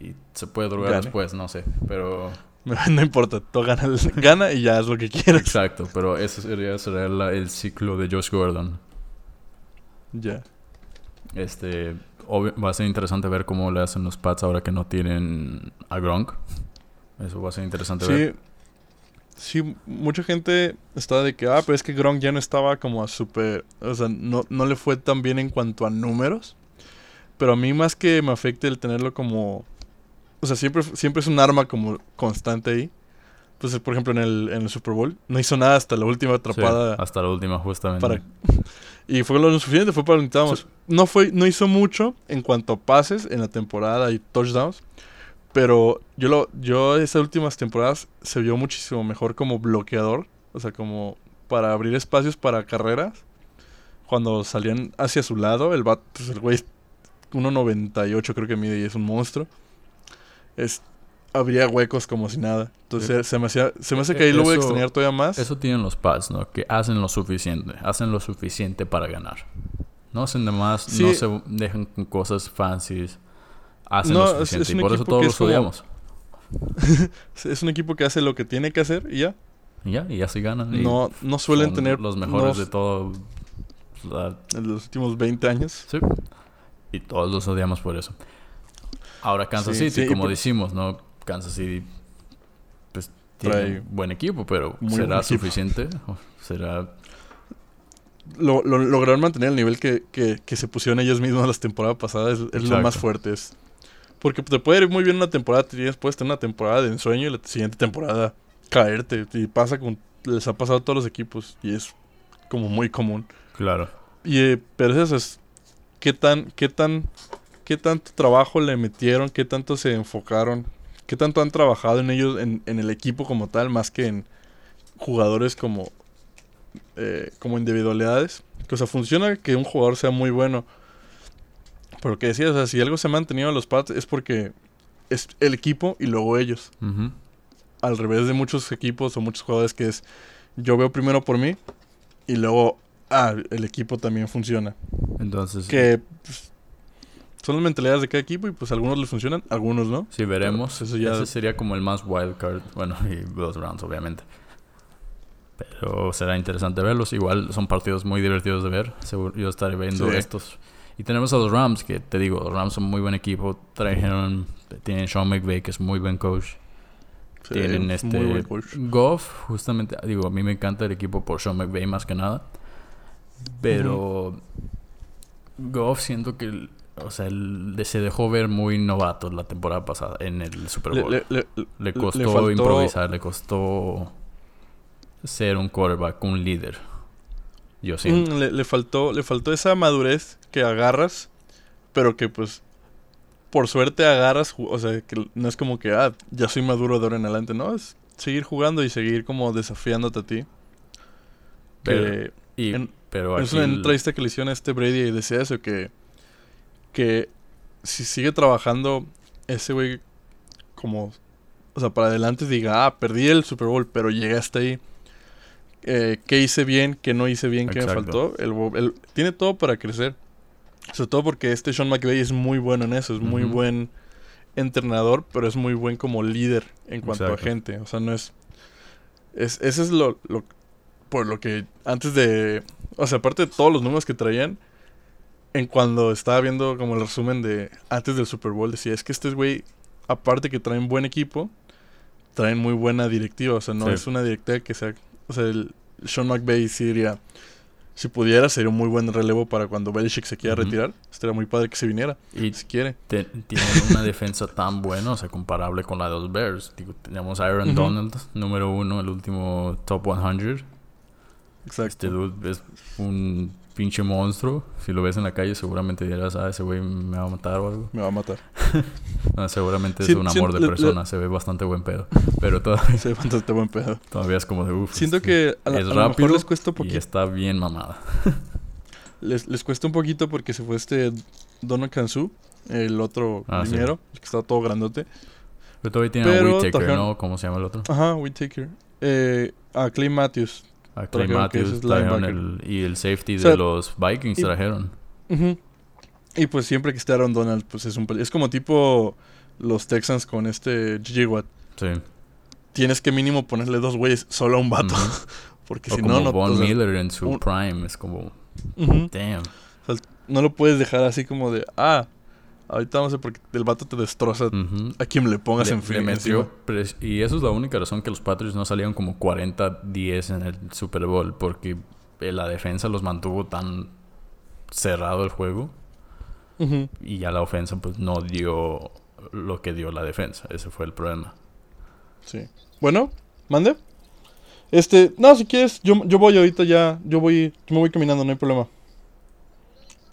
y se puede drogar después, no sé, pero... No importa, todo gana, gana y ya es lo que quieras. Exacto, pero ese sería, sería el ciclo de Josh Gordon. Ya. Este, va a ser interesante ver cómo le hacen los Pats ahora que no tienen a Gronk. Eso va a ser interesante ver. Sí, mucha gente está de que, ah, pero es que Gronk ya no estaba como a super, o sea, no, no le fue tan bien en cuanto a números. Pero a mí más que me afecte el tenerlo como, o sea, siempre, siempre es un arma como constante ahí. Pues, por ejemplo, en el, en el Super Bowl, no hizo nada hasta la última atrapada. hasta la última, justamente. y fue lo suficiente, fue para lo que No, fue, no hizo mucho en cuanto a pases en la temporada y touchdowns. Pero yo, lo, yo esas últimas temporadas se vio muchísimo mejor como bloqueador. O sea, como para abrir espacios para carreras. Cuando salían hacia su lado, el bat, pues el güey 1.98 creo que mide y es un monstruo. Es, habría huecos como si nada. Entonces se me, hacía, se me hace que ahí lo voy a extrañar todavía más. Eso tienen los pads, ¿no? Que hacen lo suficiente. Hacen lo suficiente para ganar. No hacen de más, no se dejan con cosas fancies. Hacen lo suficiente. y por eso todos los odiamos. es un equipo que hace lo que tiene que hacer y ya. Y ya, y así ganan. no, no suelen tener... Los mejores de todo... En los últimos 20 años. Sí. Y todos los odiamos por eso. Ahora Kansas City, como decimos, ¿no? Kansas City pues tiene un buen equipo, pero ¿será suficiente? ¿Será...? Lo, lograron mantener el nivel que, que, se pusieron ellos mismos la temporada pasada. Es, es lo más fuerte. Es, porque te puede ir muy bien una temporada, después tener una temporada de ensueño y la siguiente temporada caerte. Y pasa con. Les ha pasado a todos los equipos. Y es como muy común. Claro. Y, eh, pero eso es. ¿Qué tan, qué tan. ¿Qué tanto trabajo le metieron? ¿Qué tanto se enfocaron? ¿Qué tanto han trabajado en ellos, en, en el equipo como tal, más que en jugadores como, eh, como individualidades? O sea, funciona que un jugador sea muy bueno pero que decía, o sea, si algo se ha mantenido a los Pats es porque es el equipo y luego ellos. Al revés de muchos equipos o muchos jugadores que es yo veo primero por mí y luego ah, el equipo también funciona. Entonces que pues, son las mentalidades de cada equipo y pues algunos les funcionan, algunos no. Sí, veremos. eso ya... Ese sería como el más wild card, bueno, y los rounds obviamente. Pero será interesante verlos. Igual son partidos muy divertidos de ver. Seguro yo estaré viendo estos y tenemos a los Rams, que te digo, los Rams son muy buen equipo. Trajeron, tienen Sean McVay, que es muy buen coach. tienen este Goff, justamente, digo, a mí me encanta el equipo por Sean McVay más que nada. Pero Goff siento que o sea, se dejó ver muy novato la temporada pasada en el Super Bowl. Le, costó improvisar, le costó ser un quarterback, un líder. Yo siento. Mm, le, faltó, le faltó esa madurez que agarras, pero que pues por suerte agarras, o sea, que no es como que, ah, ya soy maduro de ahora en adelante, no, es seguir jugando y seguir como desafiándote a ti. Pero, y, pero es una entrevista que le hicieron a este Brady y decía eso, que, que si sigue trabajando ese güey como, o sea, para adelante diga, ah, perdí el Super Bowl, pero llegué hasta ahí. Eh, ¿Qué hice bien? ¿Qué no hice bien? ¿Qué me faltó? el, tiene todo para crecer. Sobre todo porque este Sean McVay es muy bueno en eso, es muy buen entrenador, pero es muy buen como líder en cuanto a gente. O sea, no es. es ese es lo, lo. Por lo que antes de. O sea, aparte de todos los números que traían, en cuando estaba viendo como el resumen de antes del Super Bowl, decía: es que este güey, aparte que traen buen equipo, traen muy buena directiva. O sea, no es una directiva que sea. O sea, el Sean McVay sí diría si pudiera, sería un muy buen relevo para cuando Belichick se quiera retirar. Estaría muy padre que se viniera, y si quiere. tiene una defensa tan buena, o sea, comparable con la de los Bears. Digo, teníamos a Aaron Donald, número uno, el último top 100. Exacto. Este dude es un pinche monstruo. Si lo ves en la calle, seguramente dirás, ah, ese güey me va a matar o algo. Me va a matar. seguramente es un amor de persona. se ve bastante buen pedo. Pero todavía... se ve bastante buen pedo. Todavía es como de uff. Siento que a, es rápido mejor les cuesta un poquito. Y está bien mamada. les, les cuesta un poquito porque se fue este Donald Kansu, el otro ah, el que estaba todo grandote. Pero todavía tiene a Whittaker, ¿no? ¿Cómo se llama el otro? Ajá, Whittaker. Eh, a Clay Matthews a Clay Matthews trajeron y el safety de los Vikings trajeron. Y pues siempre que esté Aaron Donald, pues es un es como tipo los Texans con este Gigi Watt. Sí. Tienes que mínimo ponerle dos güeyes solo a un vato. Porque si no, no. Von Miller en su prime es como. Damn. no lo puedes dejar así como de. Ah, Ahorita no sé porque el vato te destroza a quien le pongas en fin. Y eso es la única razón que los Patriots no salieron como 40-10 en el Super Bowl. Porque la defensa los mantuvo tan cerrado el juego. Y ya la ofensa pues no dio lo que dio la defensa. Ese fue el problema. Sí. Bueno, mande. Este, no, si quieres, yo, yo voy ahorita ya. Yo voy, yo me voy caminando, no hay problema.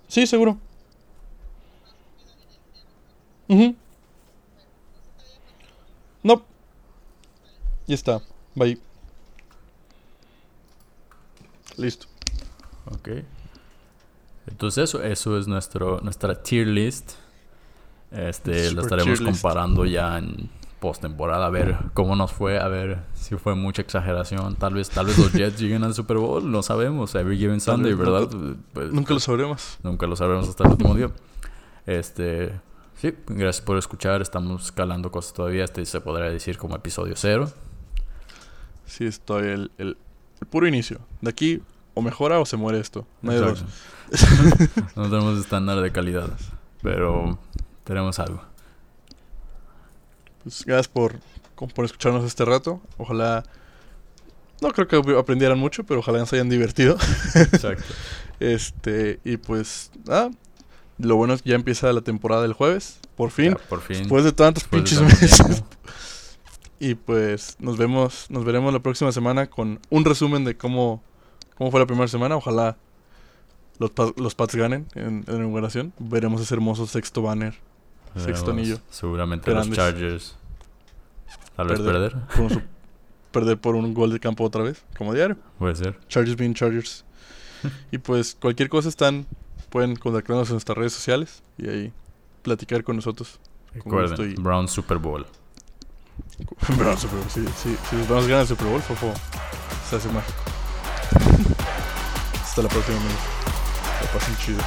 Sí, seguro. No. Ya está. Bye. Listo. Ok. Entonces eso, eso es nuestro, nuestra tier list. Este, lo estaremos comparando ya en postemporada, a ver cómo nos fue, a ver si fue mucha exageración. Tal vez, tal vez los Jets lleguen al Super Bowl, no sabemos. Every given Sunday, ¿verdad? Pues, nunca, lo sabremos. Nunca lo sabremos hasta el último día. Este, sí, gracias por escuchar. Estamos calando cosas todavía. Este se podría decir como episodio cero. Sí, estoy el, el, puro inicio. De aquí o mejora o se muere esto. No hay dos. no tenemos estándar de calidad, pero tenemos algo. Pues gracias por, por escucharnos este rato. Ojalá. No creo que aprendieran mucho, pero ojalá se hayan divertido. Exacto. este, y pues, ah, lo bueno es que ya empieza la temporada del jueves. Por fin. por fin. Después de tantos pinches meses. y pues nos vemos, nos veremos la próxima semana con un resumen de cómo, cómo fue la primera semana. Ojalá los, los Pats ganen en, en la inauguración. Veremos ese hermoso sexto banner Sexto anillo. Seguramente los Chargers. Tal vez perder. Perder. Por un gol de campo otra vez, como diario. Puede ser. Chargers being Chargers. y pues cualquier cosa están, pueden contactarnos en nuestras redes sociales y ahí platicar con nosotros. Recuerden, Brown Super Bowl. Brown Super Bowl, sí, sí. Si los Browns ganan el Super Bowl, fofo, se hace mágico. Hasta la próxima, amigos. La pasen chido.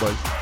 Bye.